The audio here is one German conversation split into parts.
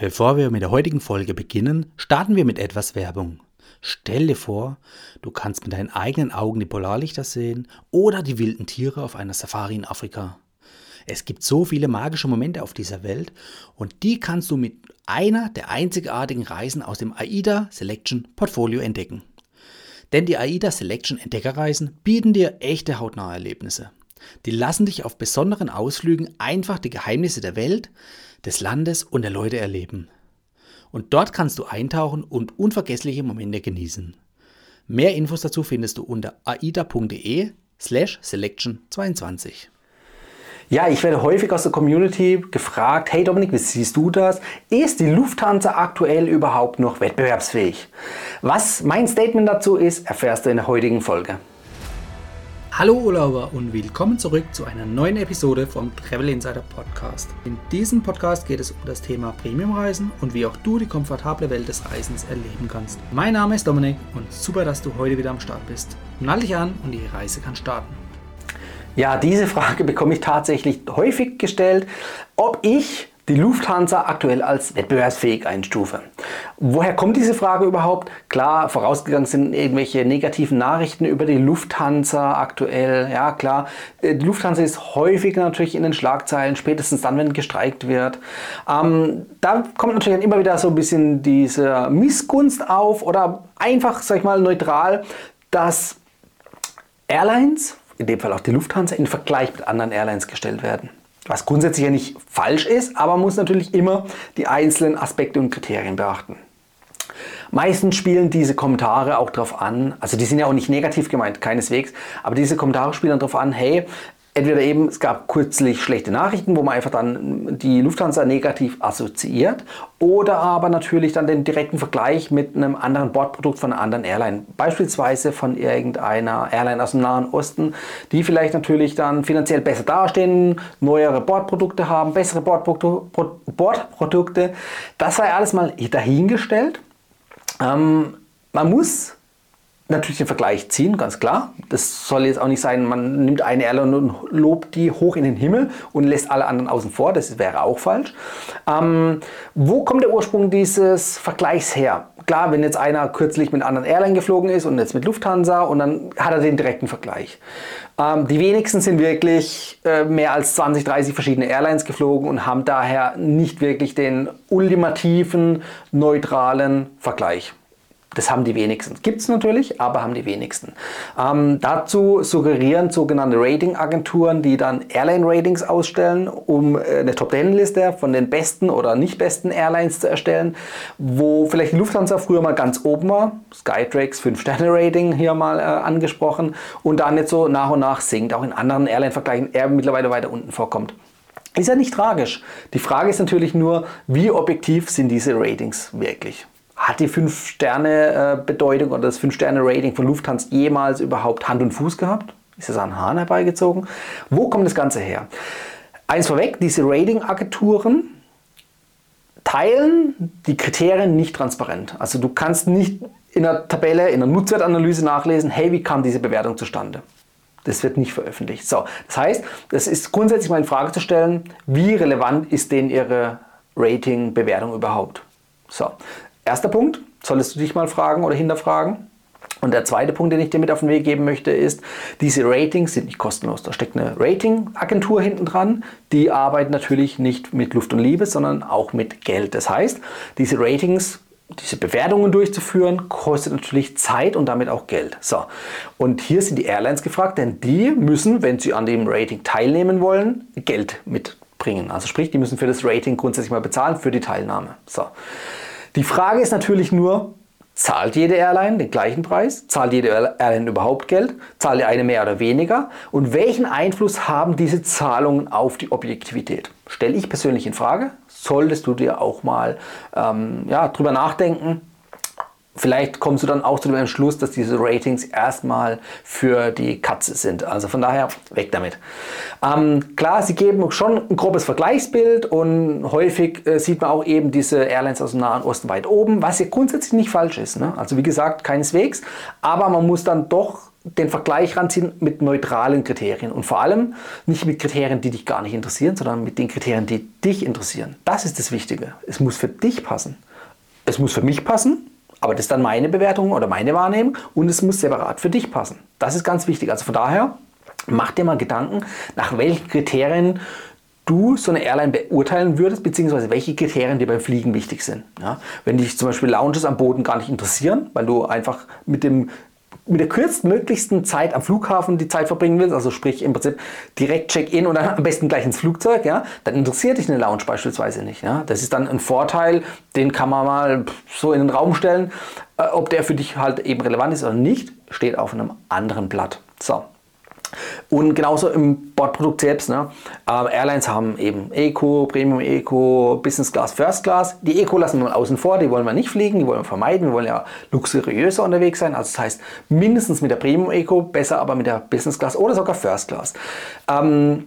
Bevor wir mit der heutigen Folge beginnen, starten wir mit etwas Werbung. Stell dir vor, du kannst mit deinen eigenen Augen die Polarlichter sehen oder die wilden Tiere auf einer Safari in Afrika. Es gibt so viele magische Momente auf dieser Welt und die kannst du mit einer der einzigartigen Reisen aus dem AIDA Selection Portfolio entdecken. Denn die AIDA Selection Entdeckerreisen bieten dir echte hautnahe Erlebnisse. Die lassen dich auf besonderen Ausflügen einfach die Geheimnisse der Welt, des Landes und der Leute erleben. Und dort kannst du eintauchen und unvergessliche Momente genießen. Mehr Infos dazu findest du unter aida.de slash selection 22. Ja, ich werde häufig aus der Community gefragt, hey Dominik, wie siehst du das? Ist die Lufthansa aktuell überhaupt noch wettbewerbsfähig? Was mein Statement dazu ist, erfährst du in der heutigen Folge. Hallo Urlauber und willkommen zurück zu einer neuen Episode vom Travel Insider Podcast. In diesem Podcast geht es um das Thema Premiumreisen und wie auch du die komfortable Welt des Reisens erleben kannst. Mein Name ist Dominik und super, dass du heute wieder am Start bist. Nall dich an und die Reise kann starten. Ja, diese Frage bekomme ich tatsächlich häufig gestellt, ob ich die Lufthansa aktuell als wettbewerbsfähig einstufe. Woher kommt diese Frage überhaupt? Klar, vorausgegangen sind irgendwelche negativen Nachrichten über die Lufthansa aktuell. Ja, klar, äh, die Lufthansa ist häufig natürlich in den Schlagzeilen, spätestens dann, wenn gestreikt wird. Ähm, da kommt natürlich immer wieder so ein bisschen diese Missgunst auf oder einfach, sag ich mal, neutral, dass Airlines, in dem Fall auch die Lufthansa, in Vergleich mit anderen Airlines gestellt werden. Was grundsätzlich ja nicht falsch ist, aber man muss natürlich immer die einzelnen Aspekte und Kriterien beachten. Meistens spielen diese Kommentare auch darauf an, also die sind ja auch nicht negativ gemeint, keineswegs, aber diese Kommentare spielen darauf an, hey, entweder eben, es gab kürzlich schlechte Nachrichten, wo man einfach dann die Lufthansa negativ assoziiert, oder aber natürlich dann den direkten Vergleich mit einem anderen Bordprodukt von einer anderen Airline, beispielsweise von irgendeiner Airline aus dem Nahen Osten, die vielleicht natürlich dann finanziell besser dastehen, neuere Bordprodukte haben, bessere Bordprodukte. Das sei alles mal dahingestellt. Ähm, man muss natürlich den Vergleich ziehen, ganz klar. Das soll jetzt auch nicht sein, man nimmt eine Airline und lobt die hoch in den Himmel und lässt alle anderen außen vor. Das wäre auch falsch. Ähm, wo kommt der Ursprung dieses Vergleichs her? Klar, wenn jetzt einer kürzlich mit anderen Airline geflogen ist und jetzt mit Lufthansa und dann hat er den direkten Vergleich. Ähm, die wenigsten sind wirklich äh, mehr als 20, 30 verschiedene Airlines geflogen und haben daher nicht wirklich den ultimativen, neutralen Vergleich. Das haben die wenigsten. Gibt es natürlich, aber haben die wenigsten. Ähm, dazu suggerieren sogenannte Ratingagenturen, die dann Airline-Ratings ausstellen, um äh, eine Top-10-Liste von den besten oder nicht besten Airlines zu erstellen, wo vielleicht Lufthansa früher mal ganz oben war, Skytrax 5-Sterne-Rating hier mal äh, angesprochen, und dann jetzt so nach und nach sinkt, auch in anderen Airline-Vergleichen eher mittlerweile weiter unten vorkommt. Ist ja nicht tragisch. Die Frage ist natürlich nur, wie objektiv sind diese Ratings wirklich? Hat die 5-Sterne-Bedeutung oder das 5-Sterne-Rating von Lufthansa jemals überhaupt Hand und Fuß gehabt? Ist das an Hahn herbeigezogen? Wo kommt das Ganze her? Eins vorweg, diese Rating-Agenturen teilen die Kriterien nicht transparent. Also du kannst nicht in der Tabelle, in der Nutzwertanalyse nachlesen, hey, wie kam diese Bewertung zustande? Das wird nicht veröffentlicht. So, das heißt, es ist grundsätzlich mal in Frage zu stellen, wie relevant ist denn Ihre Rating-Bewertung überhaupt? So, Erster Punkt, solltest du dich mal fragen oder hinterfragen. Und der zweite Punkt, den ich dir mit auf den Weg geben möchte, ist, diese Ratings sind nicht kostenlos. Da steckt eine Ratingagentur hinten dran. Die arbeitet natürlich nicht mit Luft und Liebe, sondern auch mit Geld. Das heißt, diese Ratings, diese Bewertungen durchzuführen, kostet natürlich Zeit und damit auch Geld. So. Und hier sind die Airlines gefragt, denn die müssen, wenn sie an dem Rating teilnehmen wollen, Geld mitbringen. Also sprich, die müssen für das Rating grundsätzlich mal bezahlen für die Teilnahme. So. Die Frage ist natürlich nur, zahlt jede Airline den gleichen Preis? Zahlt jede Airline überhaupt Geld? Zahlt eine mehr oder weniger? Und welchen Einfluss haben diese Zahlungen auf die Objektivität? Stelle ich persönlich in Frage. Solltest du dir auch mal ähm, ja, drüber nachdenken, vielleicht kommst du dann auch zu dem Entschluss, dass diese Ratings erstmal für die Katze sind. Also von daher weg damit. Ähm, klar, sie geben schon ein grobes Vergleichsbild und häufig äh, sieht man auch eben diese Airlines aus dem Nahen Osten weit oben, was ja grundsätzlich nicht falsch ist. Ne? Also wie gesagt, keineswegs. Aber man muss dann doch den Vergleich ranziehen mit neutralen Kriterien und vor allem nicht mit Kriterien, die dich gar nicht interessieren, sondern mit den Kriterien, die dich interessieren. Das ist das Wichtige. Es muss für dich passen. Es muss für mich passen, aber das ist dann meine Bewertung oder meine Wahrnehmung und es muss separat für dich passen. Das ist ganz wichtig. Also von daher, mach dir mal Gedanken, nach welchen Kriterien du so eine Airline beurteilen würdest, beziehungsweise welche Kriterien dir beim Fliegen wichtig sind. Ja? Wenn dich zum Beispiel Lounges am Boden gar nicht interessieren, weil du einfach mit dem mit der kürztmöglichsten Zeit am Flughafen die Zeit verbringen willst, also sprich im Prinzip direkt Check-in und dann am besten gleich ins Flugzeug, ja, dann interessiert dich eine Lounge beispielsweise nicht. Ja. Das ist dann ein Vorteil, den kann man mal so in den Raum stellen. Äh, ob der für dich halt eben relevant ist oder nicht, steht auf einem anderen Blatt. So. Und genauso im Bordprodukt selbst. Ne? Äh, Airlines haben eben Eco, Premium Eco, Business Class, First Class. Die Eco lassen wir außen vor, die wollen wir nicht fliegen, die wollen wir vermeiden. Wir wollen ja luxuriöser unterwegs sein. Also das heißt mindestens mit der Premium Eco, besser aber mit der Business Class oder sogar First Class. Ähm,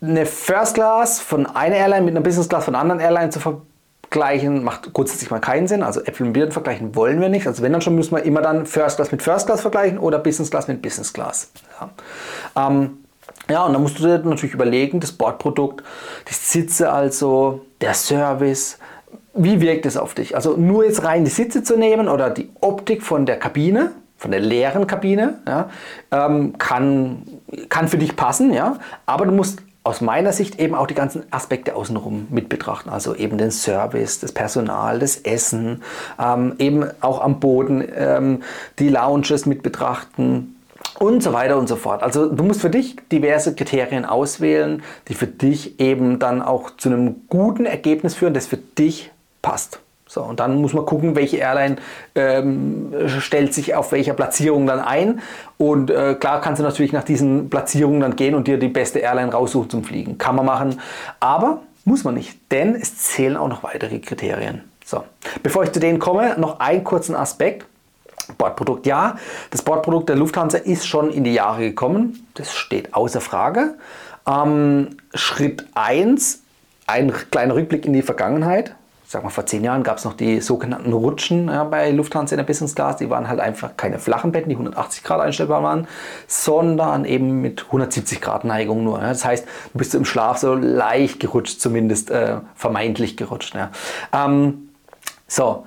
eine First Class von einer Airline mit einer Business Class von einer anderen Airline zu verbinden, vergleichen macht grundsätzlich mal keinen Sinn. Also Äpfel und Birnen vergleichen wollen wir nicht. Also wenn dann schon müssen wir immer dann First Class mit First Class vergleichen oder Business Class mit Business Class. Ja, ähm, ja und dann musst du dir natürlich überlegen, das Bordprodukt, die Sitze also, der Service, wie wirkt es auf dich? Also nur jetzt rein die Sitze zu nehmen oder die Optik von der Kabine, von der leeren Kabine, ja, ähm, kann, kann für dich passen, ja, aber du musst aus meiner Sicht eben auch die ganzen Aspekte außenrum mit betrachten. Also eben den Service, das Personal, das Essen, ähm, eben auch am Boden ähm, die Lounges mit betrachten und so weiter und so fort. Also du musst für dich diverse Kriterien auswählen, die für dich eben dann auch zu einem guten Ergebnis führen, das für dich passt. So, und dann muss man gucken, welche Airline ähm, stellt sich auf welcher Platzierung dann ein. Und äh, klar kannst du natürlich nach diesen Platzierungen dann gehen und dir die beste Airline raussuchen zum Fliegen. Kann man machen, aber muss man nicht, denn es zählen auch noch weitere Kriterien. So, bevor ich zu denen komme, noch einen kurzen Aspekt. Bordprodukt, ja, das Bordprodukt der Lufthansa ist schon in die Jahre gekommen. Das steht außer Frage. Ähm, Schritt 1, ein kleiner Rückblick in die Vergangenheit sag mal, vor zehn Jahren gab es noch die sogenannten Rutschen ja, bei Lufthansa in der Business Class. Die waren halt einfach keine flachen Betten, die 180 Grad einstellbar waren, sondern eben mit 170 Grad Neigung nur. Ja. Das heißt, du bist im Schlaf so leicht gerutscht, zumindest äh, vermeintlich gerutscht. Ja. Ähm, so,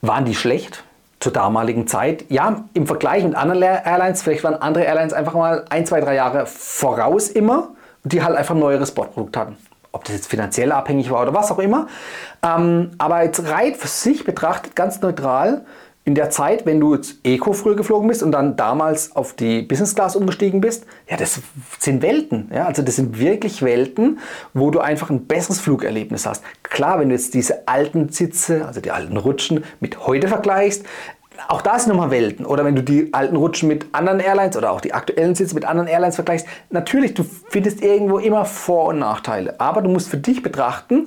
waren die schlecht? Zur damaligen Zeit. Ja, im Vergleich mit anderen Airlines, vielleicht waren andere Airlines einfach mal ein, zwei, drei Jahre voraus immer, die halt einfach ein neueres Sportprodukt hatten ob das jetzt finanziell abhängig war oder was auch immer. Ähm, aber jetzt rein für sich betrachtet, ganz neutral, in der Zeit, wenn du jetzt Eco früher geflogen bist und dann damals auf die Business Class umgestiegen bist, ja, das sind Welten. Ja, also das sind wirklich Welten, wo du einfach ein besseres Flugerlebnis hast. Klar, wenn du jetzt diese alten Sitze, also die alten Rutschen mit heute vergleichst, auch da sind nochmal Welten. Oder wenn du die alten Rutschen mit anderen Airlines oder auch die aktuellen Sitze mit anderen Airlines vergleichst, natürlich, du findest irgendwo immer Vor- und Nachteile. Aber du musst für dich betrachten,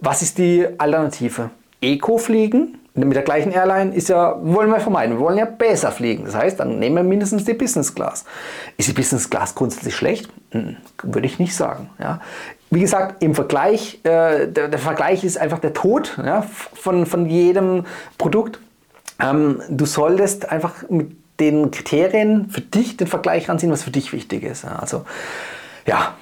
was ist die Alternative? Eco fliegen mit der gleichen Airline ist ja, wollen wir vermeiden, wir wollen ja besser fliegen. Das heißt, dann nehmen wir mindestens die Business Class. Ist die Business Class grundsätzlich schlecht? Hm, würde ich nicht sagen. Ja. Wie gesagt, im Vergleich, äh, der, der, Vergleich ist einfach der Tod ja, von, von jedem Produkt. Ähm, du solltest einfach mit den Kriterien für dich den Vergleich ranziehen, was für dich wichtig ist. Also ja,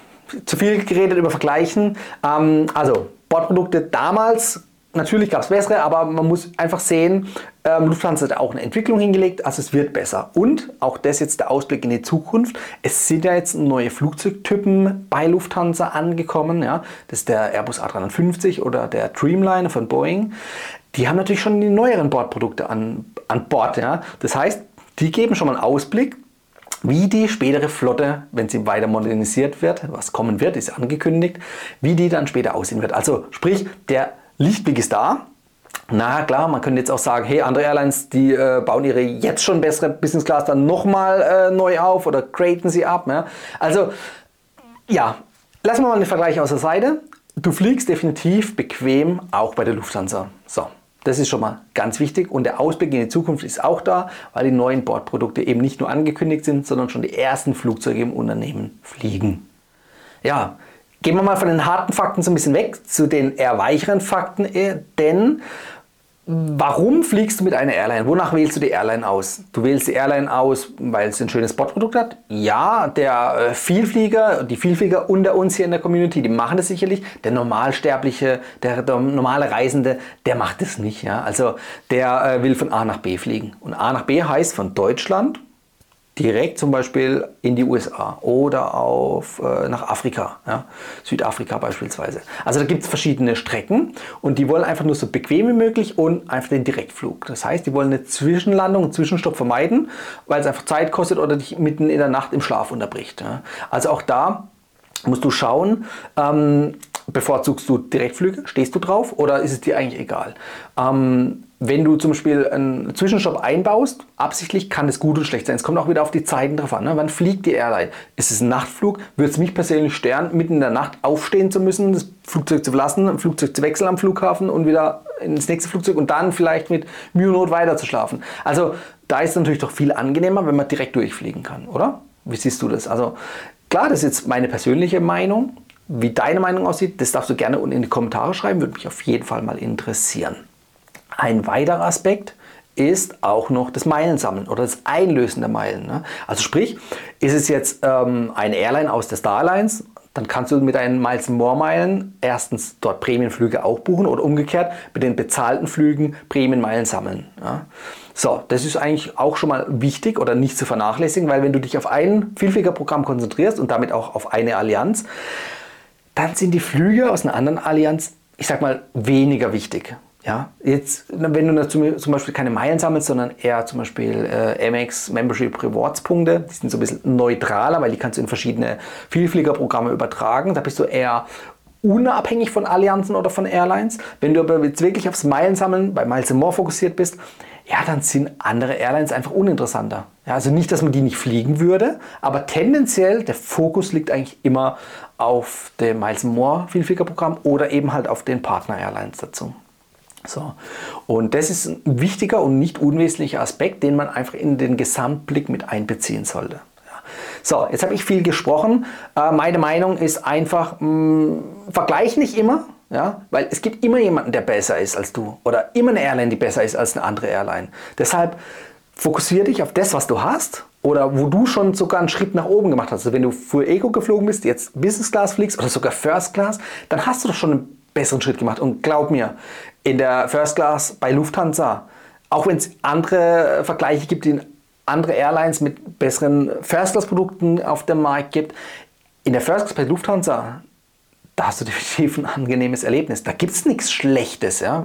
zu viel geredet über Vergleichen. Ähm, also Bordprodukte damals, natürlich gab es bessere, aber man muss einfach sehen, ähm, Lufthansa hat auch eine Entwicklung hingelegt, also es wird besser. Und auch das jetzt der Ausblick in die Zukunft. Es sind ja jetzt neue Flugzeugtypen bei Lufthansa angekommen. Ja? Das ist der Airbus A350 oder der Dreamliner von Boeing die haben natürlich schon die neueren Bordprodukte an, an Bord. Ja? Das heißt, die geben schon mal einen Ausblick, wie die spätere Flotte, wenn sie weiter modernisiert wird, was kommen wird, ist angekündigt, wie die dann später aussehen wird. Also sprich, der Lichtblick ist da. Na klar, man könnte jetzt auch sagen, hey, andere Airlines, die äh, bauen ihre jetzt schon bessere Business Class dann nochmal äh, neu auf oder graden sie ab. Ja? Also ja, lassen wir mal den Vergleich aus der Seite. Du fliegst definitiv bequem auch bei der Lufthansa. So, Das ist schon mal ganz wichtig und der Ausblick in die Zukunft ist auch da, weil die neuen Bordprodukte eben nicht nur angekündigt sind, sondern schon die ersten Flugzeuge im Unternehmen fliegen. Ja, gehen wir mal von den harten Fakten so ein bisschen weg zu den eher weicheren Fakten, äh, denn Warum fliegst du mit einer Airline? Wonach wählst du die Airline aus? Du wählst die Airline aus, weil es ein schönes Spotprodukt hat? Ja, der äh, Vielflieger, die Vielflieger unter uns hier in der Community, die machen das sicherlich. Der Normalsterbliche, der, der normale Reisende, der macht das nicht. Ja? Also der äh, will von A nach B fliegen. Und A nach B heißt von Deutschland direkt zum Beispiel in die USA oder auf, äh, nach Afrika, ja? Südafrika beispielsweise. Also da gibt es verschiedene Strecken und die wollen einfach nur so bequem wie möglich und einfach den Direktflug. Das heißt, die wollen eine Zwischenlandung, einen Zwischenstopp vermeiden, weil es einfach Zeit kostet oder dich mitten in der Nacht im Schlaf unterbricht. Ja? Also auch da musst du schauen, ähm, bevorzugst du Direktflüge, stehst du drauf oder ist es dir eigentlich egal? Ähm, wenn du zum Beispiel einen Zwischenstopp einbaust, absichtlich kann es gut und schlecht sein. Es kommt auch wieder auf die Zeiten drauf an. Ne? Wann fliegt die Airline? Ist es ein Nachtflug? Würde es mich persönlich stören, mitten in der Nacht aufstehen zu müssen, das Flugzeug zu verlassen, ein Flugzeug zu wechseln am Flughafen und wieder ins nächste Flugzeug und dann vielleicht mit Mühe und Not weiter zu schlafen? Also da ist es natürlich doch viel angenehmer, wenn man direkt durchfliegen kann, oder? Wie siehst du das? Also klar, das ist jetzt meine persönliche Meinung. Wie deine Meinung aussieht, das darfst du gerne unten in die Kommentare schreiben, würde mich auf jeden Fall mal interessieren. Ein weiterer Aspekt ist auch noch das Meilensammeln oder das Einlösen der Meilen. Ne? Also sprich, ist es jetzt ähm, eine Airline aus der Starlines, dann kannst du mit deinen Miles More Meilen erstens dort Prämienflüge auch buchen oder umgekehrt mit den bezahlten Flügen Prämienmeilen sammeln. Ja? So, das ist eigentlich auch schon mal wichtig oder nicht zu vernachlässigen, weil wenn du dich auf ein Vielfliegerprogramm konzentrierst und damit auch auf eine Allianz, dann sind die Flüge aus einer anderen Allianz, ich sag mal, weniger wichtig. Ja, jetzt, wenn du zum Beispiel keine Meilen sammelst, sondern eher zum Beispiel äh, Amex Membership Rewards Punkte, die sind so ein bisschen neutraler, weil die kannst du in verschiedene Vielfliegerprogramme übertragen. Da bist du eher unabhängig von Allianzen oder von Airlines. Wenn du aber jetzt wirklich aufs Meilensammeln bei Miles More fokussiert bist, ja, dann sind andere Airlines einfach uninteressanter. Ja, also nicht, dass man die nicht fliegen würde, aber tendenziell der Fokus liegt eigentlich immer auf dem Miles More Vielfliegerprogramm oder eben halt auf den Partner Airlines dazu. So. Und das ist ein wichtiger und nicht unwesentlicher Aspekt, den man einfach in den Gesamtblick mit einbeziehen sollte. So, jetzt habe ich viel gesprochen. Äh, meine Meinung ist einfach, mh, mm, vergleich nicht immer, ja, weil es gibt immer jemanden, der besser ist als du oder immer eine Airline, die besser ist als eine andere Airline. Deshalb fokussiere dich auf das, was du hast oder wo du schon sogar einen Schritt nach oben gemacht hast. Also wenn du früher Ego geflogen bist, jetzt Business Class fliegst oder sogar First Class, dann hast du doch schon einen besseren Schritt gemacht. Und glaub mir, in der First Class bei Lufthansa, auch wenn es andere Vergleiche gibt, in andere Airlines mit besseren First Class Produkten auf dem Markt gibt, in der First Class bei Lufthansa, da hast du definitiv ein angenehmes Erlebnis. Da gibt es nichts Schlechtes. Ja?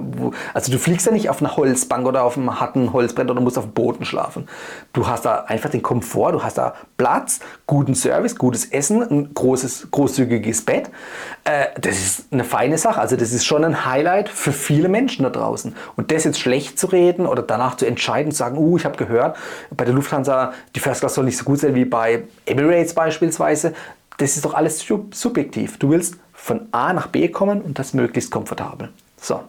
Also du fliegst ja nicht auf einer Holzbank oder auf einem harten Holzbrett oder musst auf dem Boden schlafen. Du hast da einfach den Komfort, du hast da Platz, guten Service, gutes Essen, ein großes, großzügiges Bett. Äh, das ist eine feine Sache. Also das ist schon ein Highlight für viele Menschen da draußen. Und das jetzt schlecht zu reden oder danach zu entscheiden, zu sagen, uh, ich habe gehört, bei der Lufthansa, die First Class soll nicht so gut sein wie bei Emirates beispielsweise. Das ist doch alles subjektiv. Du willst von A nach B kommen und das möglichst komfortabel. So,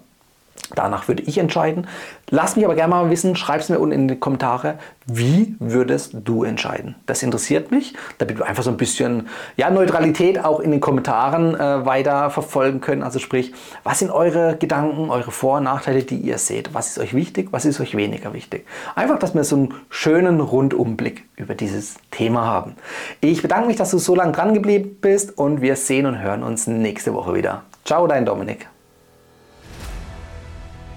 danach würde ich entscheiden. Lass mich aber gerne mal wissen, schreib es mir unten in die Kommentare, wie würdest du entscheiden? Das interessiert mich, damit wir einfach so ein bisschen ja, Neutralität auch in den Kommentaren äh, weiter verfolgen können. Also sprich, was sind eure Gedanken, eure Vor- und Nachteile, die ihr seht? Was ist euch wichtig, was ist euch weniger wichtig? Einfach, dass wir so einen schönen Rundumblick über dieses Thema haben. Ich bedanke mich, dass du so lange dran geblieben bist und wir sehen und hören uns nächste Woche wieder. Ciao, dein Dominik.